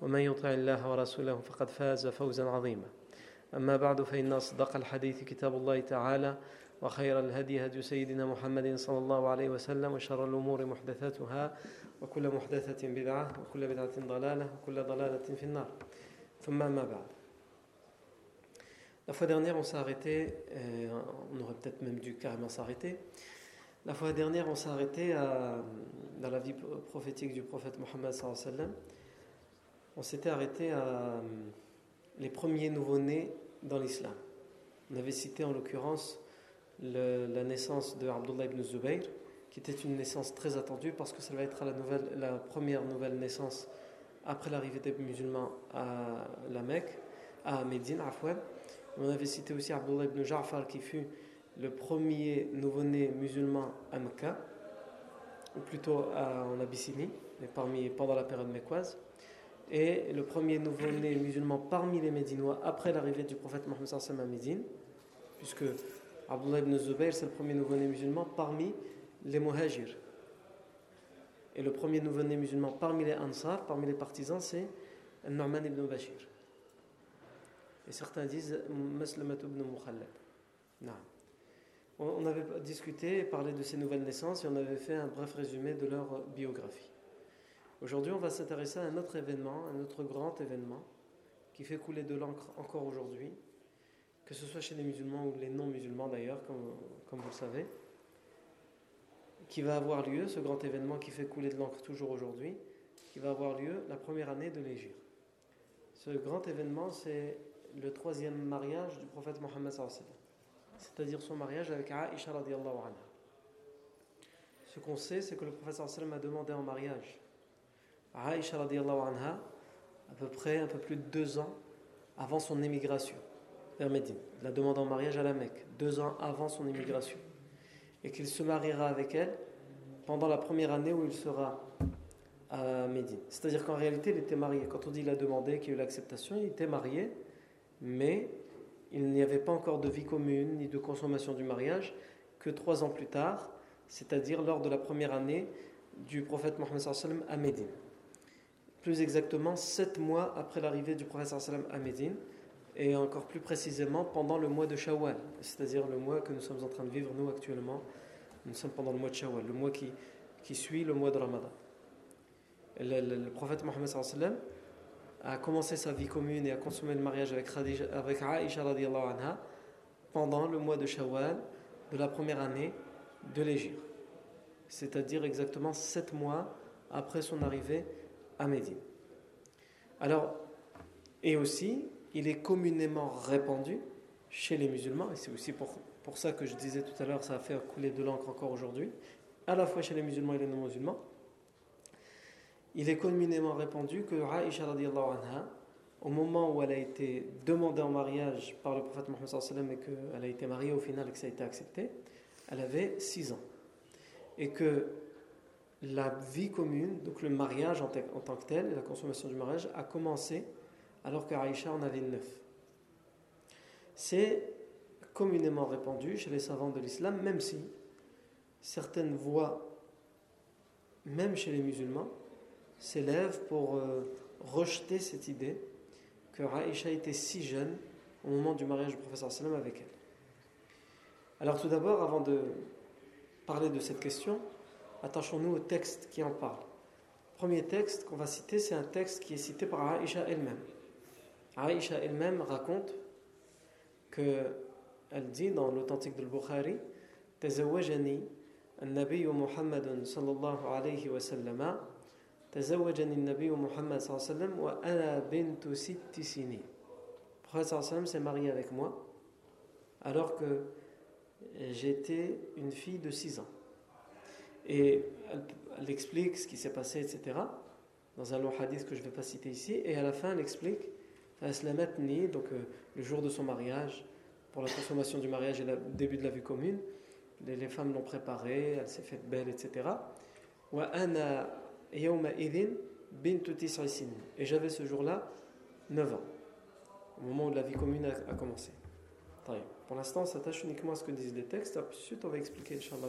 ومن يطع الله ورسوله فقد فاز فوزا عظيما أما بعد فإن أصدق الحديث كتاب الله تعالى وخير الهدي هدي سيدنا محمد صلى الله عليه وسلم وشر الأمور محدثاتها وكل محدثة بدعة وكل بدعة ضلالة وكل ضلالة في النار ثم ما بعد La fois dernière, on s'est arrêté, on aurait peut-être même dû carrément s'arrêter. La fois dernière, on s'est arrêté à, dans la vie prophétique du prophète Mohammed sallallahu alayhi wa sallam. On s'était arrêté à euh, les premiers nouveau-nés dans l'islam. On avait cité en l'occurrence la naissance de Abdullah ibn Zubayr, qui était une naissance très attendue parce que ça va être la, première nouvelle naissance après l'arrivée des musulmans à la Mecque, à Médine, Afouane. On avait cité aussi Abdullah ibn Ja'far, qui fut le premier nouveau-né musulman à Mecca, ou plutôt en Abyssinie, mais parmi, pendant la période mécoise et le premier nouveau-né musulman parmi les Médinois après l'arrivée du prophète Mohammed à Médine, puisque Abdullah ibn Zubayr c'est le premier nouveau-né musulman parmi les Muhajirs. Et le premier nouveau-né musulman parmi les Ansar, parmi les partisans, c'est Nu'man ibn Bashir. Et certains disent Maslamat ibn Mukhallad. On avait discuté et parlé de ces nouvelles naissances et on avait fait un bref résumé de leur biographie. Aujourd'hui, on va s'intéresser à un autre événement, un autre grand événement qui fait couler de l'encre encore aujourd'hui, que ce soit chez les musulmans ou les non-musulmans d'ailleurs, comme, vous le savez, qui va avoir lieu, ce grand événement qui fait couler de l'encre toujours aujourd'hui, qui va avoir lieu la première année de l'Égypte. Ce grand événement, c'est le troisième mariage du prophète Mohammed c'est-à-dire son mariage avec Aisha anha. Ce qu'on sait, c'est que le prophète a demandé en mariage Aïcha à peu près un peu plus de deux ans avant son émigration vers Médine, la demande en mariage à la Mecque, deux ans avant son émigration, et qu'il se mariera avec elle pendant la première année où il sera à Médine. C'est-à-dire qu'en réalité, il était marié. Quand on dit il a demandé, qu'il y a eu l'acceptation, il était marié, mais il n'y avait pas encore de vie commune ni de consommation du mariage que trois ans plus tard, c'est-à-dire lors de la première année du prophète Mohammed à Médine plus exactement sept mois après l'arrivée du prophète sallam à Médine, et encore plus précisément pendant le mois de Shawwal, c'est-à-dire le mois que nous sommes en train de vivre nous actuellement. Nous sommes pendant le mois de Shawwal, le mois qui, qui suit le mois de Ramadan. Le, le, prophète Mohammed sallam a commencé sa vie commune et a consommé le mariage avec, Khadija, avec Aisha anha pendant le mois de Shawwal de la première année de l'Égypte, c'est-à-dire exactement sept mois après son arrivée à. Alors, et aussi, il est communément répandu chez les musulmans, et c'est aussi pour, pour ça que je disais tout à l'heure, ça a fait couler de l'encre encore aujourd'hui, à la fois chez les musulmans et les non-musulmans. Il est communément répandu que Aisha anha, au moment où elle a été demandée en mariage par le prophète Mohammed et qu'elle a été mariée au final et que ça a été accepté, elle avait 6 ans. Et que la vie commune, donc le mariage en, tant que tel, la consommation du mariage, a commencé alors qu'Aïcha en avait neuf. C'est communément répandu chez les savants de l'islam, même si certaines voix, même chez les musulmans, s'élèvent pour euh, rejeter cette idée que Aïcha était si jeune au moment du mariage du professeur sallam avec elle. Alors tout d'abord, avant de parler de cette question, attachons-nous au texte qui en parle. Le premier texte qu'on va citer, c'est un texte qui est cité par Aïcha elle-même. Aïcha elle-même raconte que elle dit dans l'authentique de Bukhari تزوجني النبي محمد صلى الله عليه وسلم تزوجني النبي محمد صلى الله عليه وسلم وأنا بنت ست سنين Le prophète صلى الله عليه وسلم s'est marié avec moi alors que j'étais une fille de 6 ans. Et elle, explique ce qui s'est passé, etc. dans un long hadith que je ne vais pas citer ici. Et à la fin, elle explique donc euh, le jour de son mariage, pour la consommation du mariage et le début de la vie commune, les, femmes l'ont préparée, elle s'est faite belle, etc. Et j'avais ce jour-là 9 ans, au moment où la vie commune a, commencé. Pour l'instant, on s'attache uniquement à ce que disent les textes. Ensuite, on va expliquer, Inch'Allah.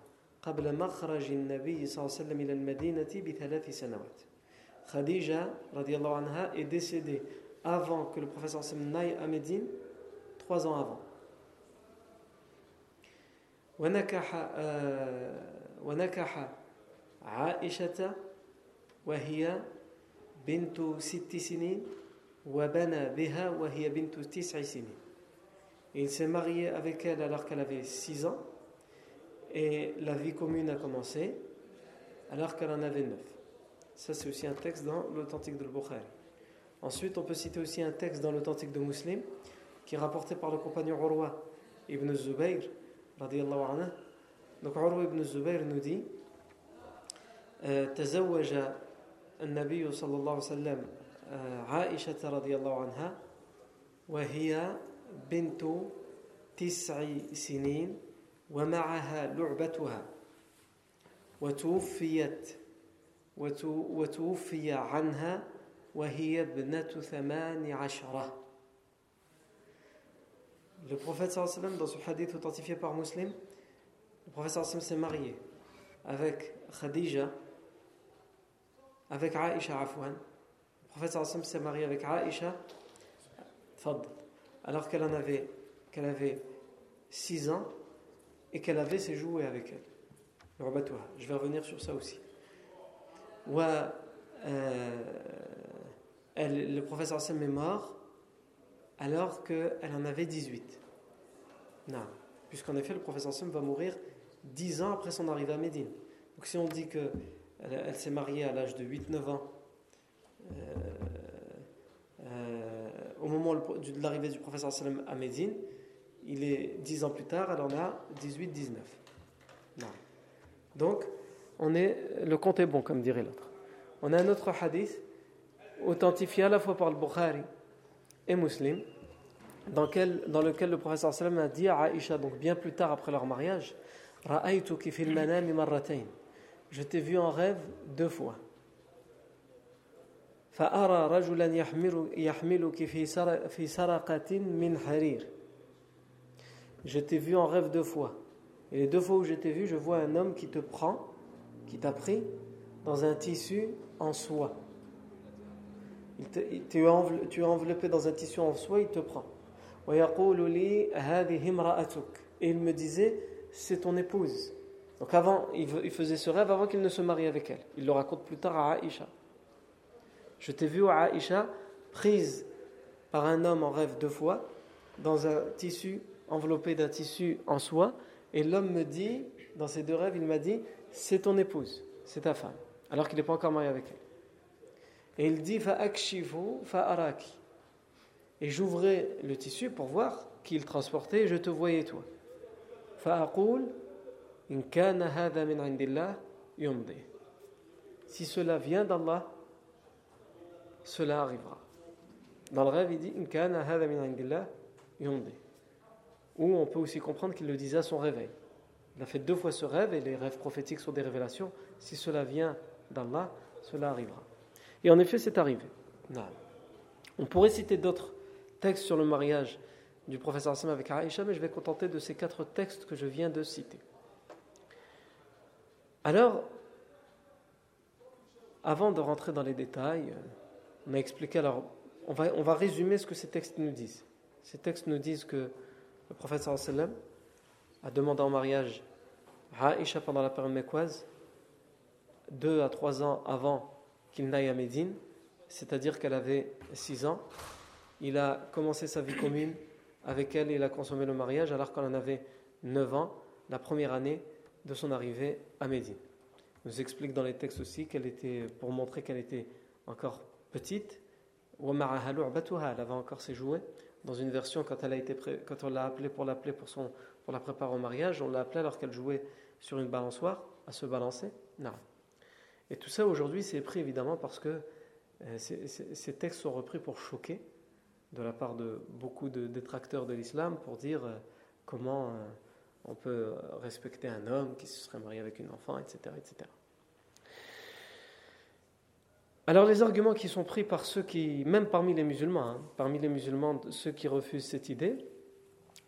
قبل مخرج النبي صلى الله عليه وسلم إلى المدينة بثلاث سنوات. خديجة رضي الله عنها est décédée avant que le professeur صلى الله عليه وسلم à Médine trois ans avant. ونكح آه، ونكح عائشة وهي بنت ست سنين وبنى بها وهي بنت تسع سنين. Il s'est marié avec elle alors qu'elle avait six ans. et la vie commune a commencé alors qu'elle en avait 9. Ça, c'est aussi un texte dans l'authentique de Bukhari. Ensuite, on peut citer aussi un texte dans l'authentique de Muslim qui est rapporté par le compagnon Urwa ibn Zubayr, radiallahu anhu. Donc, Urwa ibn Zubayr nous dit تزوج النبي صلى الله عليه وسلم عائشة رضي الله عنها وهي بنت تسع سنين ومعها لعبتها وتوفيت وتوفي عنها وهي ابنة ثمان عشرة Le prophète sallam dans ce hadith authentifié par Muslim, le prophète sallam s'est marié avec Khadija, avec Aïcha Afwan. Le prophète sallam s'est marié avec Aïcha, alors qu'elle en avait, qu'elle avait 6 ans et qu'elle avait ses jouets avec elle. Je vais revenir sur ça aussi. Euh, elle, le professeur Sam est mort alors qu'elle en avait 18. Non. Puisqu'en effet, le professeur Sam va mourir 10 ans après son arrivée à Médine. Donc si on dit qu'elle elle, s'est mariée à l'âge de 8-9 ans, euh, euh, au moment de l'arrivée du professeur Sallam à Médine, il est 10 ans plus tard, elle en a 18-19. Non. Donc, on est, le compte est bon, comme dirait l'autre. On a un autre hadith, authentifié à la fois par le Bukhari et Muslim, dans, quel, dans lequel le professeur sallam a dit à Aïcha, donc bien plus tard après leur mariage, Je t'ai vu en rêve deux fois. فأرى رجلا يحملك في في سرقة من حرير. je t'ai vu en rêve deux fois. Et les deux fois où je t'ai vu, je vois un homme qui te prend qui t'a pris dans un tissu en soie. Tu es enveloppé dans un tissu en soie, il te prend. Et il me disait, c'est ton épouse. Donc avant, il faisait ce rêve avant qu'il ne se marie avec elle. Il le raconte plus tard à Aïcha. Je t'ai vu à Aïcha prise par un homme en rêve deux fois dans un tissu enveloppé d'un tissu en soie. Et l'homme me dit, dans ces deux rêves, il m'a dit, c'est ton épouse, c'est ta femme, alors qu'il n'est pas encore marié avec elle. Et il dit araki. Et j'ouvrais le tissu pour voir qui il transportait et je te voyais toi. in kana hada min indillah yumdi. Si cela vient d'Allah, cela arrivera. Dans le rêve, il dit in kana hada min indillah yumdi. Ou on peut aussi comprendre qu'il le disait à son réveil. Il a fait deux fois ce rêve et les rêves prophétiques sont des révélations. Si cela vient d'Allah, cela arrivera. Et en effet, c'est arrivé. On pourrait citer d'autres textes sur le mariage du professeur Hassan avec Aïcha, mais je vais contenter de ces quatre textes que je viens de citer. Alors, avant de rentrer dans les détails, on a expliqué, alors, on va résumer ce que ces textes nous disent. Ces textes nous disent que le prophète sallam a demandé en mariage à Aïcha pendant la période mécoise, deux à trois ans avant qu'il n'aille à Médine, c'est-à-dire qu'elle avait six ans. Il a commencé sa vie commune avec elle et il a consommé le mariage alors qu'elle en avait neuf ans, la première année de son arrivée à Médine. Il nous explique dans les textes aussi qu'elle était, pour montrer qu'elle était encore petite, elle avait encore ses jouets. Dans une version, quand, on l'a appelée pour l'appeler la préparer au mariage, on l'a appelée alors qu'elle jouait sur une balançoire, à se balancer. Non. Et tout ça aujourd'hui, c'est pris évidemment parce que euh, ces textes sont repris pour choquer de la part de beaucoup de détracteurs de l'islam pour dire euh, comment euh, on peut respecter un homme qui se serait marié avec une enfant, etc. etc. Alors les arguments qui sont pris par ceux qui, même parmi les musulmans, hein, parmi les musulmans, ceux qui refusent cette idée,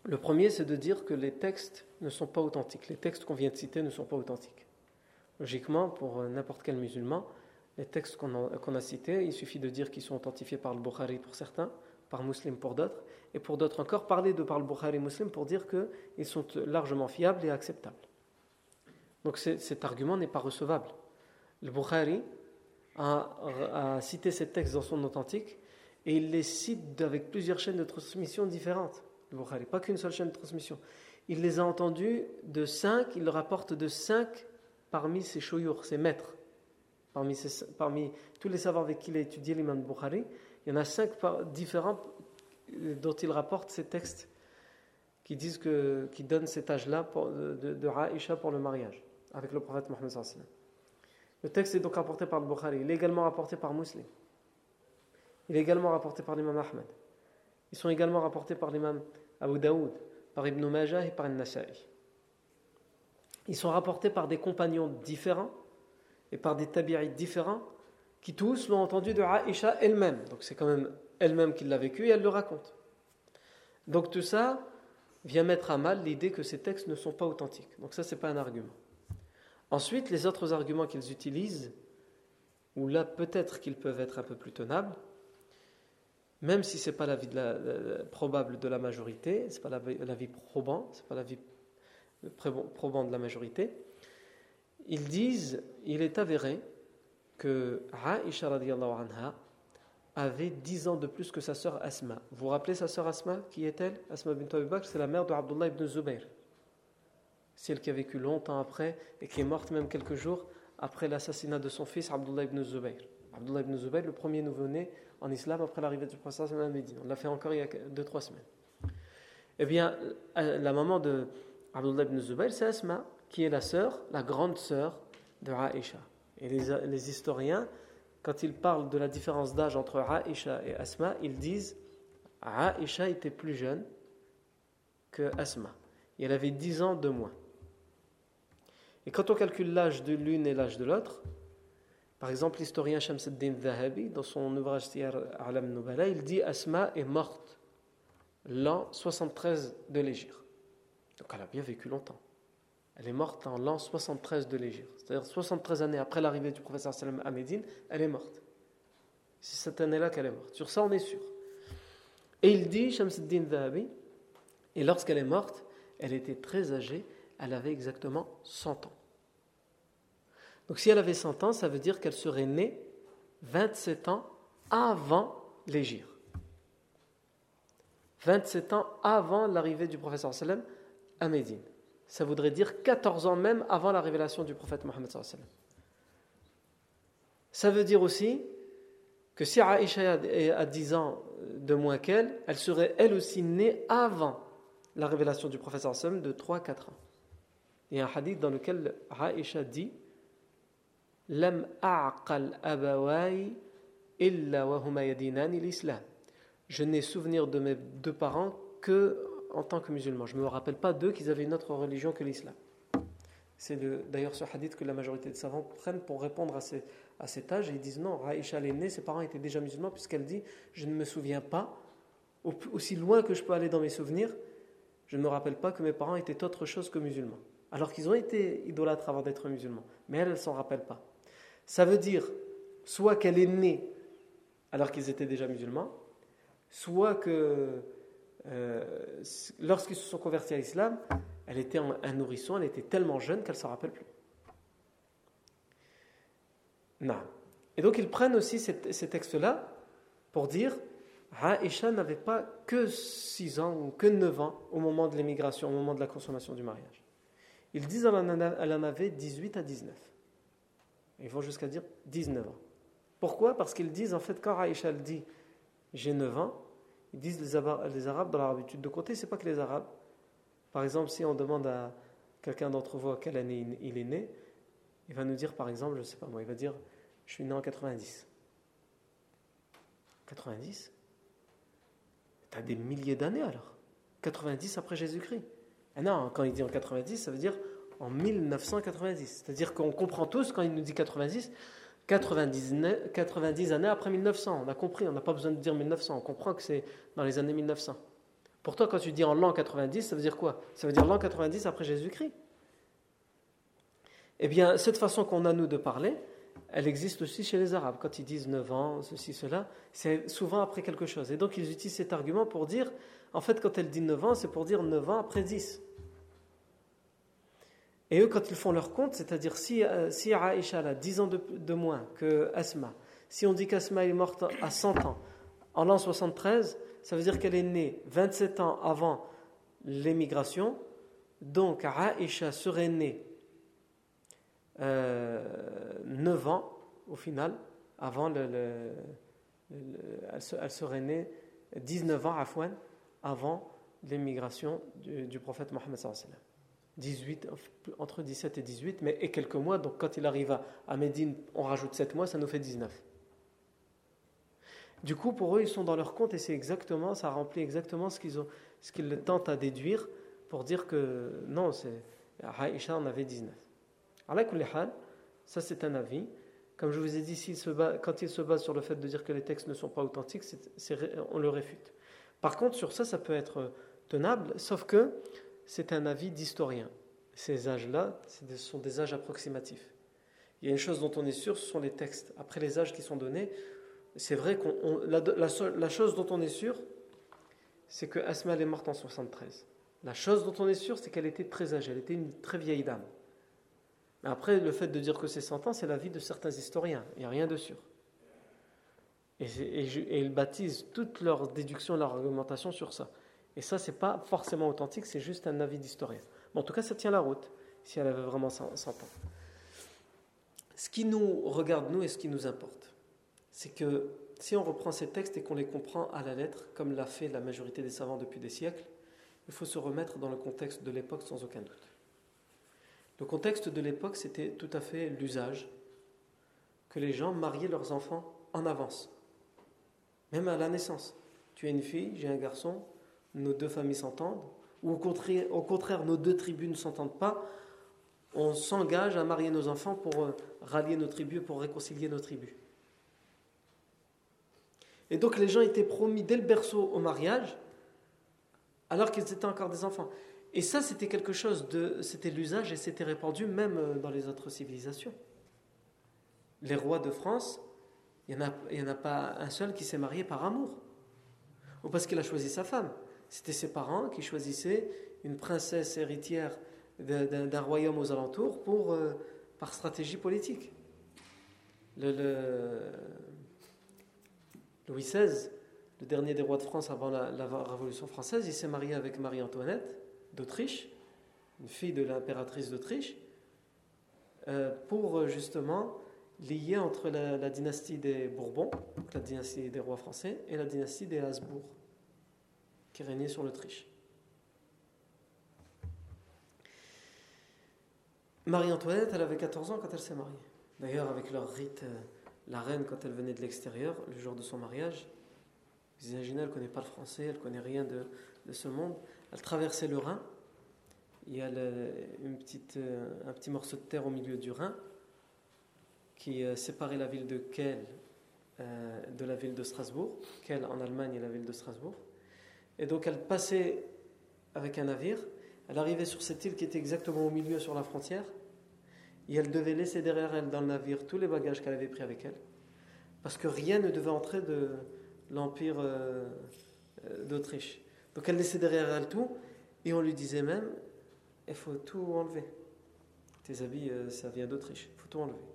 le premier c'est de dire que les textes ne sont pas authentiques. Les textes qu'on vient de citer ne sont pas authentiques. Logiquement, pour n'importe quel musulman, les textes qu'on a, cités, il suffit de dire qu'ils sont authentifiés par le Bukhari pour certains, par Muslim pour d'autres, et pour d'autres encore, parler de par le Bukhari Muslim pour dire qu'ils sont largement fiables et acceptables. Donc cet argument n'est pas recevable. Le Bukhari a, cité ces textes dans son authentique, et il les cite avec plusieurs chaînes de transmission différentes. Le Bukhari, pas qu'une seule chaîne de transmission. Il les a entendus de cinq, il le rapporte de cinq parmi ses choyours, ses maîtres. Parmi, tous les savants avec qui il a étudié l'imam Bukhari, il y en a cinq différents euh, dont il rapporte ces textes qui disent que, qui donnent cet âge-là de, de, Aïcha pour le mariage avec le prophète Mohammed Le texte est donc rapporté par le Bukhari. Il est également rapporté par Muslim. Il est également rapporté par l'imam Ahmed. Ils sont également rapportés par l'imam Abu Daoud, par Ibn Majah et par Al-Nasa'i. Ils sont rapportés par des compagnons différents et par des tabi'ites différents qui tous l'ont entendu de Aïcha elle-même. Donc c'est quand même elle-même qui l'a vécu et elle le raconte. Donc tout ça vient mettre à mal l'idée que ces textes ne sont pas authentiques. Donc ça, c'est pas un argument. Ensuite, les autres arguments qu'ils utilisent, ou là peut-être qu'ils peuvent être un peu plus tenables, même si ce n'est pas l'avis probable de la majorité, ce n'est pas l'avis probant, ce n'est pas l'avis probant de la majorité, ils disent, il est avéré que Aisha avait 10 ans de plus que sa sœur Asma. Vous vous rappelez sa sœur Asma Qui est-elle? Asma bint Abi Bakr, c'est la mère de Abdullah ibn Zubayr. Celle qui a vécu longtemps après et qui est morte même quelques jours après l'assassinat de son fils Abdullah ibn Zubayr. Abdullah ibn Zubayr, le premier nouveau-né en islam après l'arrivée du prophète à Médine. On l'a fait encore il y a 2-3 semaines. Eh bien, la maman de Abdullah ibn Zubayr, c'est Asma, qui est la sœur, la grande sœur de Aïcha. Et les, historiens, quand ils parlent de la différence d'âge entre Aïcha et Asma, ils disent Aïcha était plus jeune que Asma. Et elle avait 10 ans de moins. Et quand on calcule l'âge de l'une et l'âge de l'autre, par exemple, l'historien Shamsuddin Zahabi, dans son ouvrage Siyar Alam Nubala, il dit Asma est morte l'an 73 de l'Égypte. Donc elle a bien vécu longtemps. Elle est morte en l'an 73 de l'Égypte. C'est-à-dire 73 années après l'arrivée du professeur sallam à elle est morte. C'est cette année-là qu'elle est morte. Sur ça, on est sûr. Et il dit, Shamsuddin Dhahabi, et lorsqu'elle est morte, elle était très âgée, elle avait exactement 100 ans. Donc si elle avait 100 ans, ça veut dire qu'elle serait née 27 ans avant l'Égypte. 27 ans avant l'arrivée du professeur sallam à Médine ça voudrait dire 14 ans même avant la révélation du prophète Mohammed. Ça veut dire aussi que si Aïcha a 10 ans de moins qu'elle, elle serait elle aussi née avant la révélation du prophète de 3-4 ans. A un hadith dans lequel Aïcha dit. Je n'ai souvenir de mes deux parents que en tant que musulmans. Je ne me rappelle pas d'eux qu'ils avaient une autre religion que l'islam. C'est d'ailleurs ce hadith que la majorité des savants prennent pour répondre à, à cet âge et ils disent non, Aïcha est née, ses parents étaient déjà musulmans puisqu'elle dit je ne me souviens pas aussi loin que je peux aller dans mes souvenirs, je ne me rappelle pas que mes parents étaient autre chose que musulmans. Alors qu'ils ont été idolâtres avant d'être musulmans. Mais elle, ne s'en rappelle pas. Ça veut dire soit qu'elle est née alors qu'ils étaient déjà musulmans, soit que euh, lorsqu'ils se sont convertis à l'islam, elle était un nourrisson, elle était tellement jeune qu'elle ne s'en rappelle plus. Non. Et donc ils prennent aussi ces textes-là pour dire Aïcha n'avait pas que 6 ans ou que 9 ans au moment de l'émigration, au moment de la consommation du mariage. Ils disent qu'elle en avait 18 à 19. Ils vont jusqu'à dire 19 ans. Pourquoi? Parce qu'ils disent, en fait, quand Aïcha dit j'ai 9 ans, ils disent les, Arabes dans leur habitude de compter, c'est pas que les Arabes. Par exemple, si on demande à quelqu'un d'entre vous à quelle année il est né, il va nous dire, par exemple, je ne sais pas moi, il va dire je suis né en 90. 90 Tu as des milliers d'années alors 90 après Jésus-Christ. Ah non, quand il dit en 90, ça veut dire en 1990. C'est-à-dire qu'on comprend tous quand il nous dit 90, 90, 90 années après 1900. On a compris, on n'a pas besoin de dire 1900. On comprend que c'est dans les années 1900. Pourtant, quand tu dis en l'an 90, ça veut dire quoi? Ça veut dire l'an 90 après Jésus-Christ. Eh bien, cette façon qu'on a, nous, de parler, elle existe aussi chez les Arabes. Quand ils disent 9 ans, ceci, cela, c'est souvent après quelque chose. Et donc ils utilisent cet argument pour dire, en fait, quand elle dit 9 ans, c'est pour dire 9 ans après 10. Et eux, quand ils font leur compte, c'est-à-dire si, euh, Aïcha a 10 ans de, moins que Asma, si on dit qu'Asma est morte à 100 ans, en l'an 73, ça veut dire qu'elle est née 27 ans avant l'émigration, donc Aïcha serait née euh, 9 ans au final, avant le, elle, serait née 19 ans Afwan, avant l'émigration du, prophète Mohammed 18, entre 17 et 18, mais et quelques mois, donc quand il arrive à, Médine, on rajoute 7 mois, ça nous fait 19. Du coup, pour eux, ils sont dans leur compte et c'est exactement, ça remplit exactement ce qu'ils ont, ce qu'ils tentent à déduire pour dire que non, c'est Aïcha en avait 19. Ça, c'est un avis. Comme je vous ai dit, se quand il se base sur le fait de dire que les textes ne sont pas authentiques, on le réfute. Par contre, sur ça, ça peut être tenable, sauf que c'est un avis d'historien. Ces âges-là, ce sont des âges approximatifs. Il y a une chose dont on est sûr, ce sont les textes. Après les âges qui sont donnés, c'est vrai qu'on la, la, chose dont on est sûr, c'est que est morte en 73. La chose dont on est sûr, c'est qu'elle était très âgée, elle était une très vieille dame. Après, le fait de dire que c'est 100 ans, c'est l'avis de certains historiens. Il n'y a rien de sûr. Et, ils baptisent toutes leurs déductions, leur argumentation sur ça. Et ça, c'est pas forcément authentique, c'est juste un avis d'historien. en tout cas, ça tient la route, si elle avait vraiment 100 ans. Ce qui nous regarde, nous, et ce qui nous importe, c'est que si on reprend ces textes et qu'on les comprend à la lettre, comme l'a fait la majorité des savants depuis des siècles, il faut se remettre dans le contexte de l'époque sans aucun doute. Le contexte de l'époque, c'était tout à fait l'usage que les gens mariaient leurs enfants en avance, même à la naissance. Tu as une fille, j'ai un garçon, nos deux familles s'entendent, ou au contraire, au contraire, nos deux tribus ne s'entendent pas, on s'engage à marier nos enfants pour euh, rallier nos tribus, pour réconcilier nos tribus. Et donc les gens étaient promis dès le berceau au mariage, alors qu'ils étaient encore des enfants. Et ça, c'était quelque chose de. C'était l'usage et c'était répandu même euh, dans les autres civilisations. Les rois de France, il n'y en, a pas un seul qui s'est marié par amour. Ou parce qu'il a choisi sa femme. C'était ses parents qui choisissaient une princesse héritière d'un royaume aux alentours pour, euh, par stratégie politique. Louis XVI, le dernier des rois de France avant la Révolution française, il s'est marié avec Marie-Antoinette d'Autriche, une fille de l'impératrice d'Autriche, euh, pour euh, justement lier entre la, dynastie des Bourbons, la dynastie des rois français, et la dynastie des Habsbourg, qui régnait sur l'Autriche. Marie-Antoinette, elle avait 14 ans quand elle s'est mariée. D'ailleurs, avec leur rite, euh, la reine, quand elle venait de l'extérieur, le jour de son mariage, vous imaginez, elle ne connaît pas le français, elle ne connaît rien de, de ce monde. Elle traversait le Rhin. Il y a une petite, euh, un petit morceau de terre au milieu du Rhin qui euh, séparait la ville de Kiel euh, de la ville de Strasbourg. Kiel en Allemagne et la ville de Strasbourg. Et donc elle passait avec un navire, elle arrivait sur cette île qui était exactement au milieu sur la frontière, et elle devait laisser derrière elle dans le navire tous les bagages qu'elle avait pris avec elle, parce que rien ne devait entrer de l'Empire euh, d'Autriche. Donc elle laissait derrière elle tout, et on lui disait même, il faut tout enlever. Tes habits, ça vient d'Autriche, il faut tout enlever.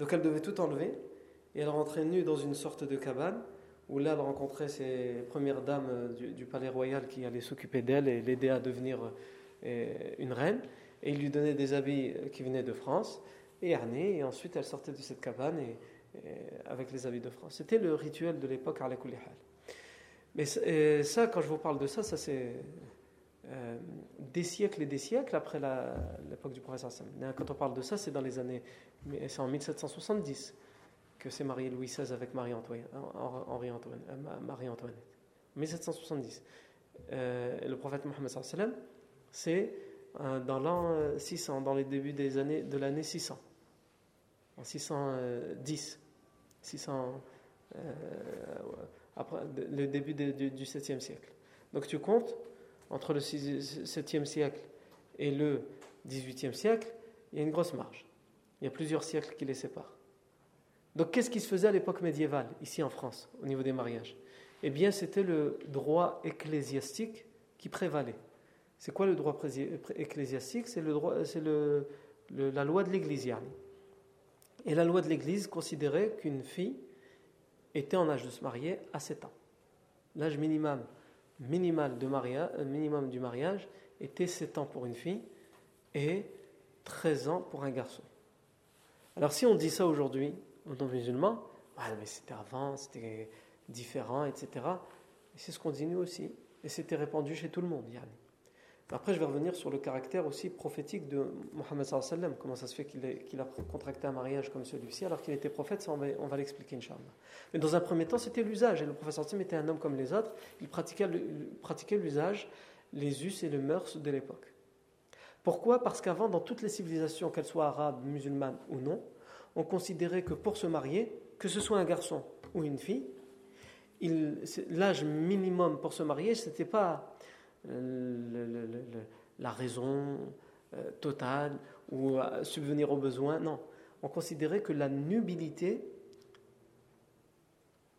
Donc elle devait tout enlever, et elle rentrait nue dans une sorte de cabane, où là elle rencontrait ses premières dames euh, du, palais royal qui allaient s'occuper d'elle et l'aider à devenir euh, une reine. Et ils lui donnaient des habits qui venaient de France, et harnais, et ensuite elle sortait de cette cabane et, avec les habits de France. C'était le rituel de l'époque à la Mais ça, quand je vous parle de ça, ça c'est euh, des siècles et des siècles après l'époque du professeur Sam. Quand on parle de ça, c'est dans les années, c'est en 1770 que s'est marié Louis XVI avec euh, Marie-Antoinette. 1770. Euh, le prophète Mohammed c'est dans l'an 600, dans les débuts des années de l'année 600, en 610, 600, après le début du, du 7e siècle. Donc tu comptes entre le 7e siècle et le 18e siècle, il y a une grosse marge. Il y a plusieurs siècles qui les séparent. Donc qu'est-ce qui se faisait à l'époque médiévale, ici en France, au niveau des mariages? Eh bien, c'était le droit ecclésiastique qui prévalait. C'est quoi le droit ecclésiastique? C'est le le, la loi de l'Église. Et la loi de l'Église considérait qu'une fille était en âge de se marier à 7 ans. L'âge minimum de mariage, euh, minimum du mariage était 7 ans pour une fille et 13 ans pour un garçon. Alors si on dit ça aujourd'hui, que musulman, ah, mais c'était avant, c'était différent, etc. C'est ce qu'on dit nous aussi. Et c'était répandu chez tout le monde, Yann. Après, je vais revenir sur le caractère aussi prophétique de Mohammed sallam. Comment ça se fait qu'il a contracté un mariage comme celui-ci alors qu'il était prophète on va, l'expliquer, Inch'Allah. Mais dans un premier temps, c'était l'usage. Et le prophète sallam était un homme comme les autres. Il pratiquait l'usage, les us et les mœurs de l'époque. Pourquoi? Parce qu'avant, dans toutes les civilisations, qu'elles soient arabes, musulmanes ou non, on considérait que pour se marier, que ce soit un garçon ou une fille, l'âge minimum pour se marier, ce la raison euh, totale ou subvenir aux besoins. Non, on considérait que la nubilité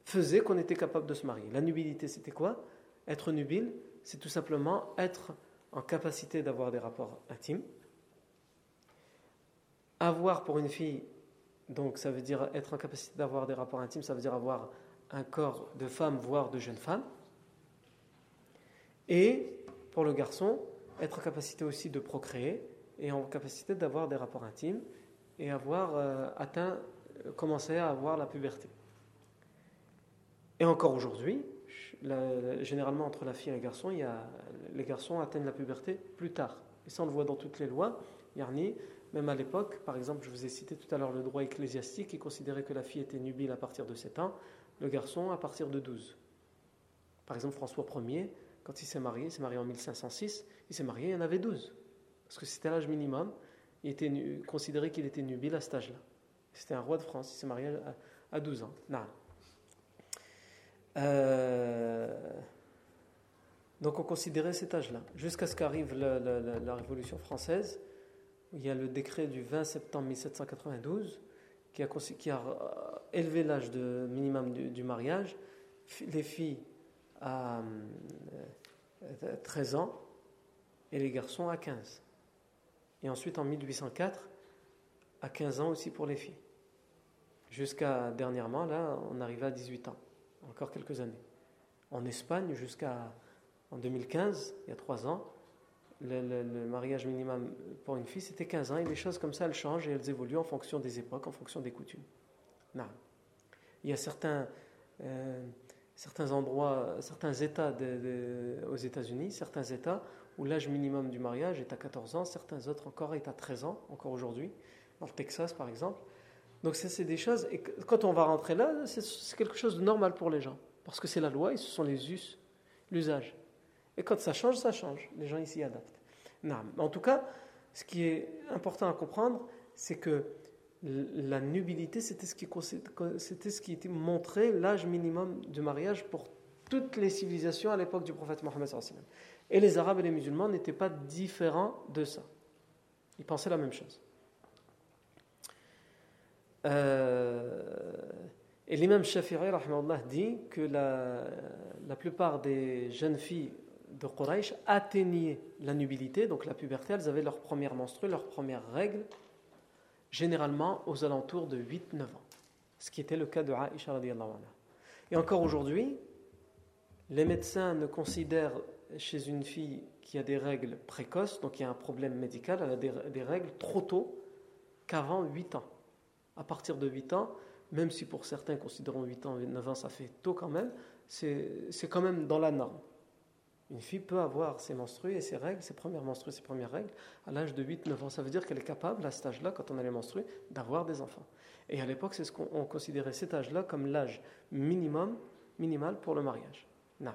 faisait qu'on était capable de se marier. La nubilité, c'était quoi? Être nubile, c'est tout simplement être en capacité d'avoir des rapports intimes. Avoir pour une fille, donc ça veut dire être en capacité d'avoir des rapports intimes, ça veut dire avoir un corps de femme, voire de jeune femme. Et pour le garçon, être en capacité aussi de procréer et en capacité d'avoir des rapports intimes et avoir euh, atteint, euh, commencé à avoir la puberté. Et encore aujourd'hui, généralement entre la fille et le garçon, il y a, les garçons atteignent la puberté plus tard. Et ça, on le voit dans toutes les lois. Yarni, même à l'époque, par exemple, je vous ai cité tout à l'heure le droit ecclésiastique qui considérait que la fille était nubile à partir de 7 ans, le garçon à partir de 12. Par exemple, François Ier quand il s'est marié, il s'est marié en 1506, il s'est marié, il y en avait 12. Parce que c'était l'âge minimum. Il était considéré qu'il était nubile à cet âge-là. C'était un roi de France, il s'est marié à, 12 ans. Euh, donc on considérait cet âge-là. Jusqu'à ce qu'arrive la, Révolution française, il y a le décret du 20 septembre 1792 qui a, a élevé l'âge minimum du mariage. Les filles à 13 euh, ans et les garçons à 15. Et ensuite en 1804, à 15 ans aussi pour les filles. Jusqu'à dernièrement, là, on arrivait à 18 ans, encore quelques années. En Espagne, jusqu'à en 2015, il y a 3 ans, le, mariage minimum pour une fille, c'était 15 ans. Et les choses comme ça, elles changent et elles évoluent en fonction des époques, en fonction des coutumes. Non. Il y a certains, euh, certains endroits, certains États aux États-Unis, certains États où l'âge minimum du mariage est à 14 ans, certains autres encore est à 13 ans, encore aujourd'hui, dans le Texas par exemple. Donc c'est des choses, et quand on va rentrer là, c'est quelque chose de normal pour les gens, parce que c'est la loi et ce sont les us, l'usage. Et quand ça change, ça change, les gens ici adaptent. Non. En tout cas, ce qui est important à comprendre, c'est que la nubilité, c'était ce qui, était montré l'âge minimum de mariage pour toutes les civilisations à l'époque du prophète Mohammed. Et les Arabes et les musulmans n'étaient pas différents de ça. Ils pensaient la même chose. Euh, et l'imam Shafi'i dit que la, la plupart des jeunes filles de Quraysh atteignaient la nubilité, donc la puberté, elles avaient leur première menstrue, leur première règle, généralement aux alentours de 8-9 ans. Ce qui était le cas de anha. Et encore aujourd'hui, les médecins ne considèrent chez une fille qui a des règles précoces, donc il y a un problème médical, elle a des, des règles trop tôt qu'avant 8 ans. À partir de 8 ans, même si pour certains considérons 8 ans, 9 ans, ça fait tôt quand même, c'est quand même dans la norme. Une fille peut avoir ses menstrues et ses règles, ses premières menstrues, ses premières règles, à l'âge de 8-9 ans. Ça veut dire qu'elle est capable, à cet âge-là, quand on a les menstrues, d'avoir des enfants. Et à l'époque, c'est ce qu'on considérait cet âge-là comme l'âge minimum, minimal pour le mariage. Non.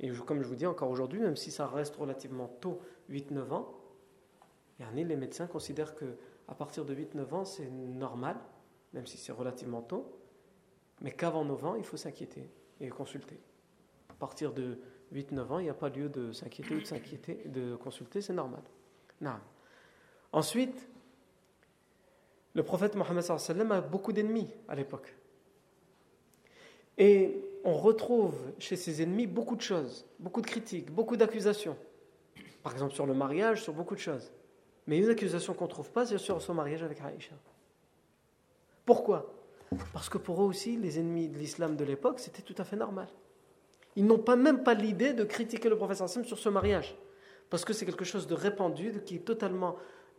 Et comme je vous dis encore aujourd'hui, même si ça reste relativement tôt, 8-9 ans, les médecins considèrent que à partir de 8-9 ans, c'est normal, même si c'est relativement tôt, mais qu'avant 9 ans, il faut s'inquiéter et consulter. À partir de 8-9 ans, il n'y a pas lieu de s'inquiéter ou de s'inquiéter, de consulter, c'est normal. Non. Ensuite, le prophète Mohammed a beaucoup d'ennemis à l'époque. Et on retrouve chez ses ennemis beaucoup de choses, beaucoup de critiques, beaucoup d'accusations. Par exemple sur le mariage, sur beaucoup de choses. Mais une accusation qu'on ne trouve pas, c'est sur son mariage avec Aïcha. Pourquoi? Parce que pour eux aussi, les ennemis de l'islam de l'époque, c'était tout à fait normal. Ils n'ont pas même pas l'idée de critiquer le prophète sur ce mariage. Parce que c'est quelque chose de répandu, qui est totalement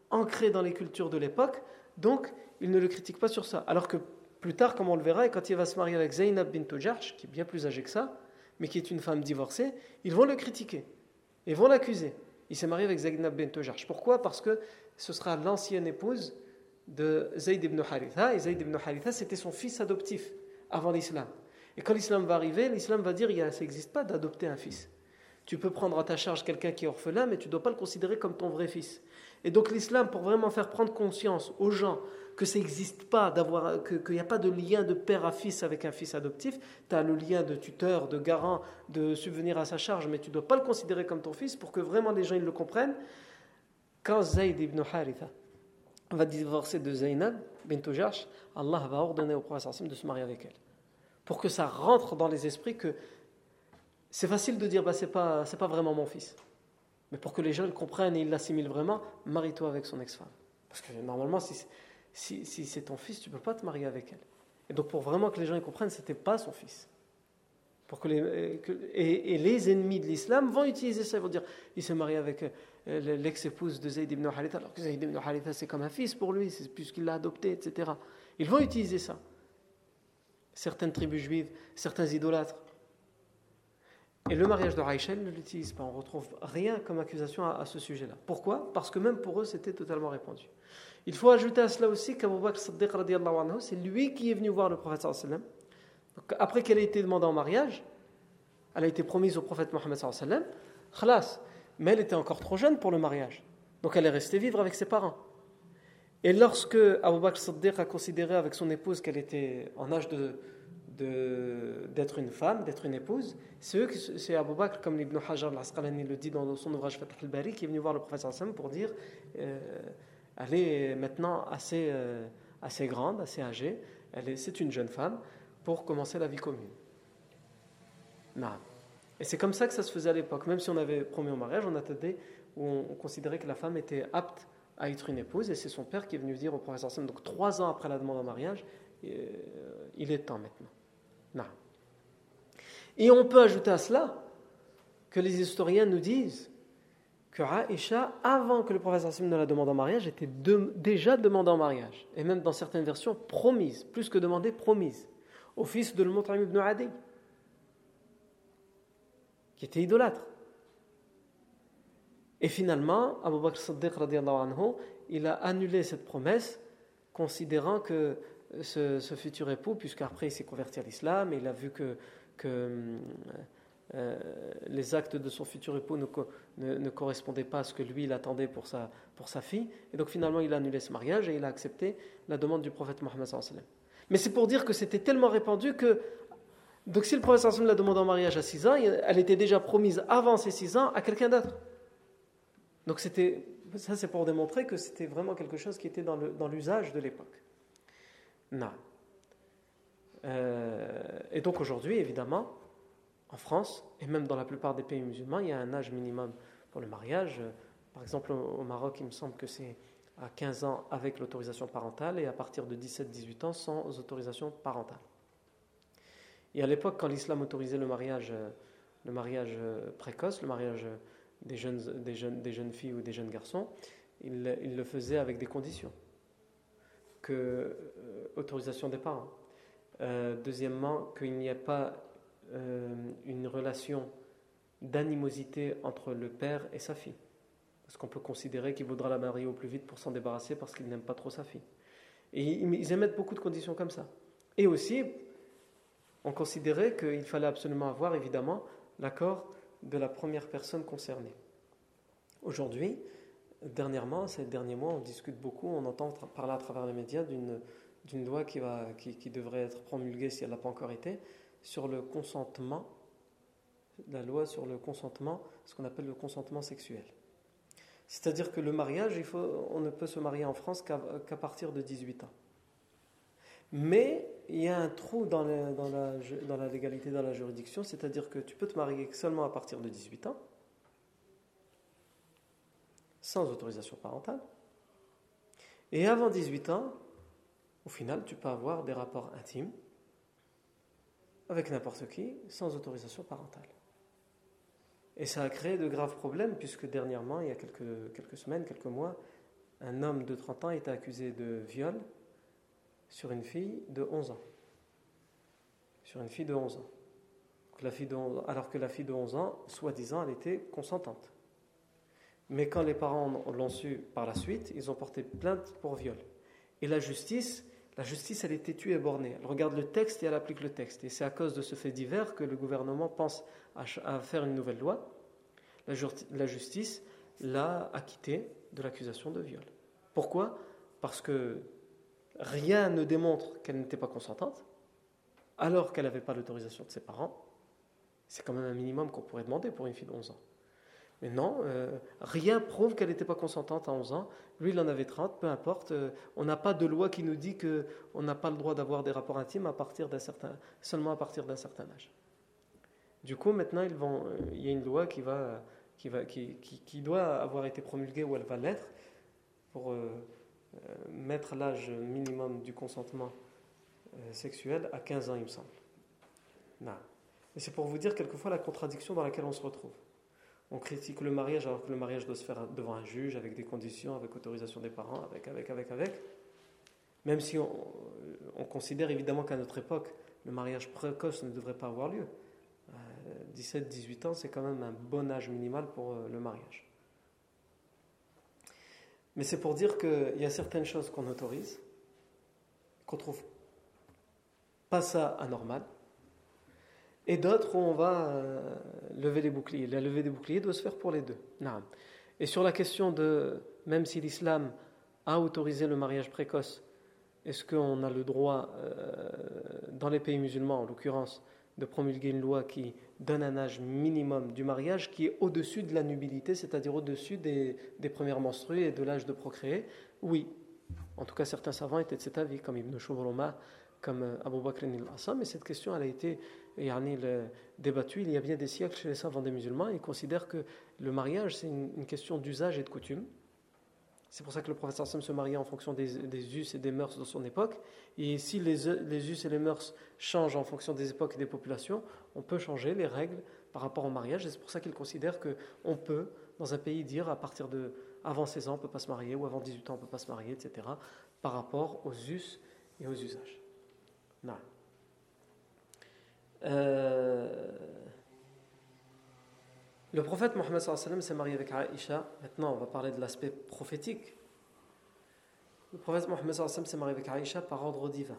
ancré dans les cultures de l'époque. Donc, ils ne le critiquent pas sur ça. Alors que plus tard, comme on le verra, et quand il va se marier avec Zainab bint Jarsh, qui est bien plus âgée que ça, mais qui est une femme divorcée, ils vont le critiquer. Ils vont l'accuser. Il s'est marié avec Zainab bint Jarsh. Pourquoi? Parce que ce sera l'ancienne épouse de Zayd ibn Haritha. Et Zayd ibn Haritha, c'était son fils adoptif avant l'islam. Et quand l'islam va arriver, l'islam va dire ça n'existe pas d'adopter un fils. Tu peux prendre à ta charge quelqu'un qui est orphelin, mais tu ne dois pas le considérer comme ton vrai fils. Et donc l'islam, pour vraiment faire prendre conscience aux gens que ça n'existe pas, d'avoir, qu'il n'y a pas de lien de père à fils avec un fils adoptif, tu as le lien de tuteur, de garant, de subvenir à sa charge, mais tu ne dois pas le considérer comme ton fils pour que vraiment les gens ils le comprennent. Quand Zayd ibn Haritha va divorcer de Zainab bint Jash, Allah va ordonner au prophète de se marier avec elle. Pour que ça rentre dans les esprits que c'est facile de dire bah, c'est pas, pas vraiment mon fils. Mais pour que les gens le comprennent et ils l'assimilent vraiment, marie-toi avec son ex-femme. Parce que normalement, si, si, c'est ton fils, tu ne peux pas te marier avec elle. Et donc pour vraiment que les gens comprennent, ce n'était pas son fils. Pour que les, euh, et, les ennemis de l'islam vont utiliser ça, ils vont dire, il s'est marié avec euh, l'ex-épouse de Zayd ibn Haritha, alors que Zayd ibn Haritha c'est comme un fils pour lui, puisqu'il l'a adopté, etc. Ils vont utiliser ça. Certaines tribus juives, certains idolâtres. Et le mariage de Raïcha, ne l'utilise pas. On ne retrouve rien comme accusation à, ce sujet-là. Pourquoi? Parce que même pour eux, c'était totalement répandu. Il faut ajouter à cela aussi qu'Abu Bakr Siddiq, c'est lui qui est venu voir le prophète sallam. Après qu'elle ait été demandée en mariage, elle a été promise au prophète Mohammed sallam, khlas, mais elle était encore trop jeune pour le mariage. Donc elle est restée vivre avec ses parents. Et lorsque Abu Bakr Siddiq a considéré avec son épouse qu'elle était en âge de, d'être une femme, d'être une épouse, c'est Abu Bakr, comme Ibn Hajar al-Asqalani le dit dans son ouvrage Fath al-Bari, qui est venu voir le prophète sallam pour dire euh, elle est maintenant assez, euh, assez grande, assez âgée. C'est une jeune femme pour commencer la vie commune. Non. Et c'est comme ça que ça se faisait à l'époque. Même si on avait promis au mariage, on attendait où on, considérait que la femme était apte à être une épouse. Et c'est son père qui est venu dire au professeur Sam, donc trois ans après la demande en mariage, euh, il est temps maintenant. Et on peut ajouter à cela que les historiens nous disent que Aïcha, avant que le prophète ne la demande en mariage, était déjà demandée en mariage. Et même dans certaines versions, promise, plus que demandée, promise, au fils de l'Mut'im ibn Adi, qui était idolâtre. Et finalement, Abu Bakr Siddiq, anhu, il a annulé cette promesse, considérant que ce, futur époux, puisqu'après il s'est converti à l'islam, il a vu que, euh, les actes de son futur époux ne, correspondaient pas à ce que lui il attendait pour sa, fille. Et donc finalement il a annulé ce mariage et il a accepté la demande du prophète Mohammed. Mais c'est pour dire que c'était tellement répandu que Donc si le professeur l'a demandé en mariage à 6 ans, elle était déjà promise avant ses 6 ans à quelqu'un d'autre. Donc c'était, ça c'est pour démontrer que c'était vraiment quelque chose qui était dans l'usage de l'époque. Non. Euh, et donc aujourd'hui, évidemment, en France, et même dans la plupart des pays musulmans, il y a un âge minimum pour le mariage. Par exemple, au Maroc, il me semble que c'est à 15 ans avec l'autorisation parentale et à partir de 17-18 ans sans autorisation parentale. Et à l'époque, quand l'islam autorisait le mariage, le mariage précoce, le mariage des jeunes, des, jeunes, des jeunes filles ou des jeunes garçons, il, le faisait avec des conditions. Que, euh, autorisation des parents. Euh, deuxièmement, qu'il n'y ait pas euh, une relation d'animosité entre le père et sa fille. Parce qu'on peut considérer qu'il voudra la marier au plus vite pour s'en débarrasser parce qu'il n'aime pas trop sa fille. Et ils émettent beaucoup de conditions comme ça. Et aussi, on considérait qu'il fallait absolument avoir, évidemment, l'accord de la première personne concernée. Aujourd'hui, dernièrement, ces derniers mois, on discute beaucoup, on entend parler à travers les médias d'une loi qui, va, qui, devrait être promulguée si elle n'a pas encore été, sur le consentement, la loi sur le consentement, ce qu'on appelle le consentement sexuel. C'est-à-dire que le mariage, il faut, on ne peut se marier en France qu'à partir de 18 ans. Mais il y a un trou dans, la légalité, dans la juridiction, c'est-à-dire que tu peux te marier seulement à partir de 18 ans, sans autorisation parentale. Et avant 18 ans, au final, tu peux avoir des rapports intimes avec n'importe qui, sans autorisation parentale. Et ça a créé de graves problèmes, puisque dernièrement, il y a quelques, quelques semaines, quelques mois, un homme de 30 ans était accusé de viol sur une fille de 11 ans. Sur une fille de 11 ans. Alors que la fille de 11 ans, soi-disant, elle était consentante. Mais quand les parents l'ont su par la suite, ils ont porté plainte pour viol. Et la justice, la justice, elle est têtue et bornée. Elle regarde le texte et elle applique le texte. Et c'est à cause de ce fait divers que le gouvernement pense à, faire une nouvelle loi. La, justice l'a acquitté de l'accusation de viol. Pourquoi? Parce que rien ne démontre qu'elle n'était pas consentante, alors qu'elle n'avait pas l'autorisation de ses parents. C'est quand même un minimum qu'on pourrait demander pour une fille de 11 ans. Mais non, euh, rien prouve qu'elle n'était pas consentante à 11 ans. Lui, il en avait 30, peu importe. Euh, on n'a pas de loi qui nous dit qu'on n'a pas le droit d'avoir des rapports intimes à partir certain, seulement à partir d'un certain âge. Du coup, maintenant, euh, il y a une loi qui, va, qui, qui, doit avoir été promulguée ou elle va l'être pour mettre l'âge minimum du consentement sexuel à 15 ans, il me semble. Non. Et c'est pour vous dire quelquefois la contradiction dans laquelle on se retrouve. On critique le mariage alors que le mariage doit se faire devant un juge avec des conditions, avec autorisation des parents, avec, avec, avec, avec. Même si on, considère évidemment qu'à notre époque, le mariage précoce ne devrait pas avoir lieu. 17-18 euh, ans, c'est quand même un bon âge minimal pour euh, le mariage. Mais c'est pour dire qu'il y a certaines choses qu'on autorise, qu'on trouve pas ça anormal, et d'autres où on va euh, lever les boucliers. La levée des boucliers doit se faire pour les deux. Et sur la question de, même si l'islam a autorisé le mariage précoce, est-ce qu'on a le droit, euh, dans les pays musulmans en l'occurrence, de promulguer une loi qui donne un âge minimum du mariage qui est au-dessus de la nubilité, c'est-à-dire au-dessus des, premières menstrues et de l'âge de procréer Oui. En tout cas, certains savants étaient de cet avis, comme Ibn Shoubroma, comme euh, Abu Bakr al-Assam, mais cette question elle a été débattue il y a bien des siècles chez les savants des musulmans. Ils considèrent que le mariage, c'est une, question d'usage et de coutume. C'est pour ça que le professeur Sam se mariait en fonction des, us et des mœurs de son époque. Et si les, us et les mœurs changent en fonction des époques et des populations, on peut changer les règles par rapport au mariage. Et c'est pour ça qu'ils considèrent qu'on peut, dans un pays, dire à partir de avant 16 ans, on ne peut pas se marier, ou avant 18 ans, on ne peut pas se marier, etc., par rapport aux us et aux usages. Non. Euh, le prophète Mohammed s'est marié avec Aïcha. Maintenant, on va parler de l'aspect prophétique. Le prophète Mohammed s'est marié avec Aïcha par ordre divin.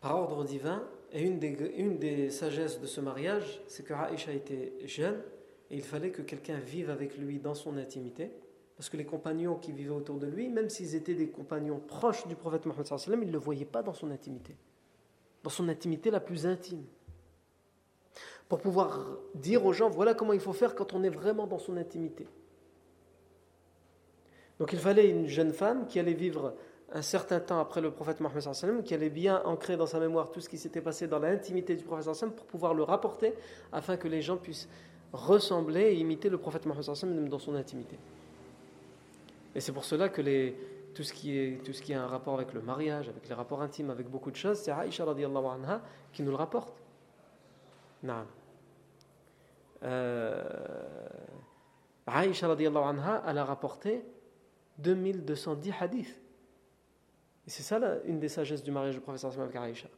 Par ordre divin, et une des, une des sagesses de ce mariage, c'est que Aïcha était jeune et il fallait que quelqu'un vive avec lui dans son intimité. Parce que les compagnons qui vivaient autour de lui, même s'ils étaient des compagnons proches du prophète Mohammed, ils ne le voyaient pas dans son intimité. dans son intimité la plus intime. Pour pouvoir dire aux gens, voilà comment il faut faire quand on est vraiment dans son intimité. Donc il fallait une jeune femme qui allait vivre un certain temps après le prophète Mohammed qui allait bien ancrer dans sa mémoire tout ce qui s'était passé dans l'intimité du prophète pour pouvoir le rapporter afin que les gens puissent ressembler et imiter le prophète Mohammed dans son intimité. Et c'est pour cela que tout, ce qui est, tout ce qui a un rapport avec le mariage, avec les rapports intimes, avec beaucoup de choses, c'est Aïcha anha qui nous le rapporte. Non. Euh, Aïcha anha, elle a rapporté 2210 hadiths. Et c'est ça une des sagesses du mariage du professeur avec Aïcha.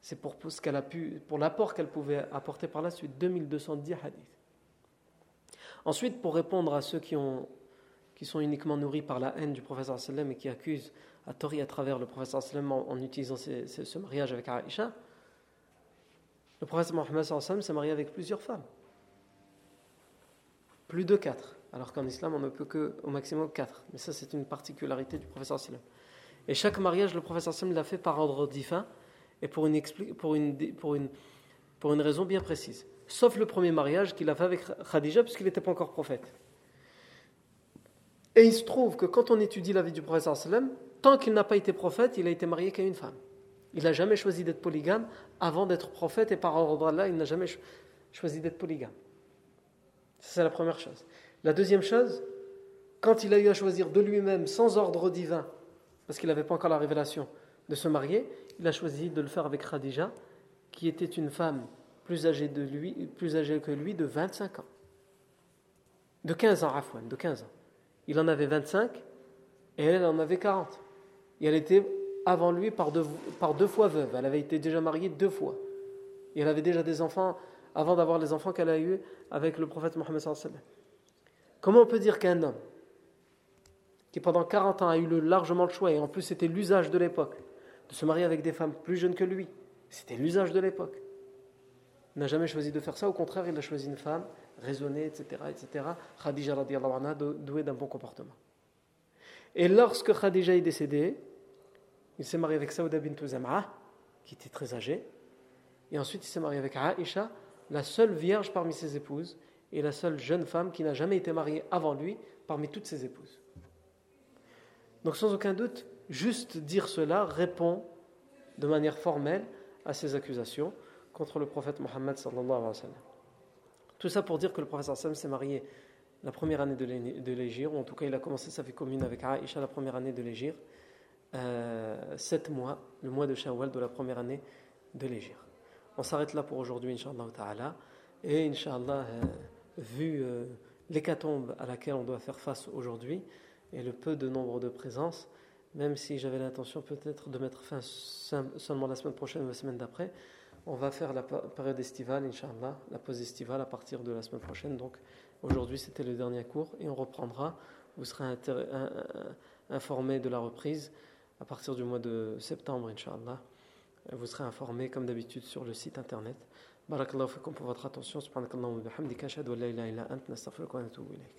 C'est pour, ce qu'elle a pu, pour l'apport qu'elle pouvait apporter par la suite, 2210 hadiths. Ensuite, pour répondre à ceux qui, ont, qui sont uniquement nourris par la haine du professeur et qui accusent à tort à travers le professeur sallam en, utilisant ce mariage avec Aïcha, le professeur Mohammed s'est marié avec plusieurs femmes. Plus de quatre. Alors qu'en islam, on ne peut qu'au maximum quatre. Mais ça, c'est une particularité du professeur sallam. Et chaque mariage, le professeur Sam l'a fait par ordre divin et pour une raison bien précise. Sauf le premier mariage qu'il a fait avec Khadija, puisqu'il n'était pas encore prophète. Et il se trouve que quand on étudie la vie du professeur Sallam, tant qu'il n'a pas été prophète, il a été marié qu'à une femme. Il n'a jamais choisi d'être polygame avant d'être prophète et par ordre d'Allah, il n'a jamais choisi d'être polygame. C'est la première chose. La deuxième chose, quand il a eu à choisir de lui-même, sans ordre divin, parce qu'il n'avait pas encore la révélation de se marier, il a choisi de le faire avec Khadija, qui était une femme plus âgée, de lui, plus âgée que lui de 25 ans. De 15 ans, Afwan, de 15 ans. Il en avait 25 et elle en avait 40. Et elle était avant lui par deux, par deux fois veuve. Elle avait été déjà mariée deux fois. Et elle avait déjà des enfants avant d'avoir les enfants qu'elle a eus avec le prophète Mohammed. Comment on peut dire qu'un homme qui pendant 40 ans a eu largement le choix, et en plus c'était l'usage de l'époque, de se marier avec des femmes plus jeunes que lui. C'était l'usage de l'époque. N'a jamais choisi de faire ça, au contraire, il a choisi une femme raisonnée, etc. etc. Khadija radiallahu anha, douée d'un bon comportement. Et lorsque Khadija est décédée, il s'est marié avec Saouda bint Zam'a, qui était très âgée, et ensuite il s'est marié avec Aïcha, la seule vierge parmi ses épouses, et la seule jeune femme qui n'a jamais été mariée avant lui parmi toutes ses épouses. Donc sans aucun doute, juste dire cela répond de manière formelle à ces accusations contre le prophète Mohammed. Tout ça pour dire que le prophète s'est marié la première année de l'Égir, ou en tout cas il a commencé sa vie commune avec Aïcha la première année de l'Égir, euh, sept mois, le mois de Shawwal de la première année de l'Égir. On s'arrête là pour aujourd'hui, Inch'Allah ta'ala, et Inch'Allah, euh, vu euh, l'hécatombe à laquelle on doit faire face aujourd'hui, et le peu de nombre de présences, même si j'avais l'intention peut-être de mettre fin seulement la semaine prochaine ou la semaine d'après, on va faire la période estivale, Inch'Allah, la pause estivale à partir de la semaine prochaine. Donc aujourd'hui c'était le dernier cours et on reprendra. Vous serez informé de la reprise à partir du mois de septembre, Inch'Allah. Vous serez informé comme d'habitude sur le site internet. Barakallahu fikum pour votre attention. Subhanakallahu wa bihamdika. Ashhadu an la ilaha illa ant. Nastaghfiruka wa natubu ilayk.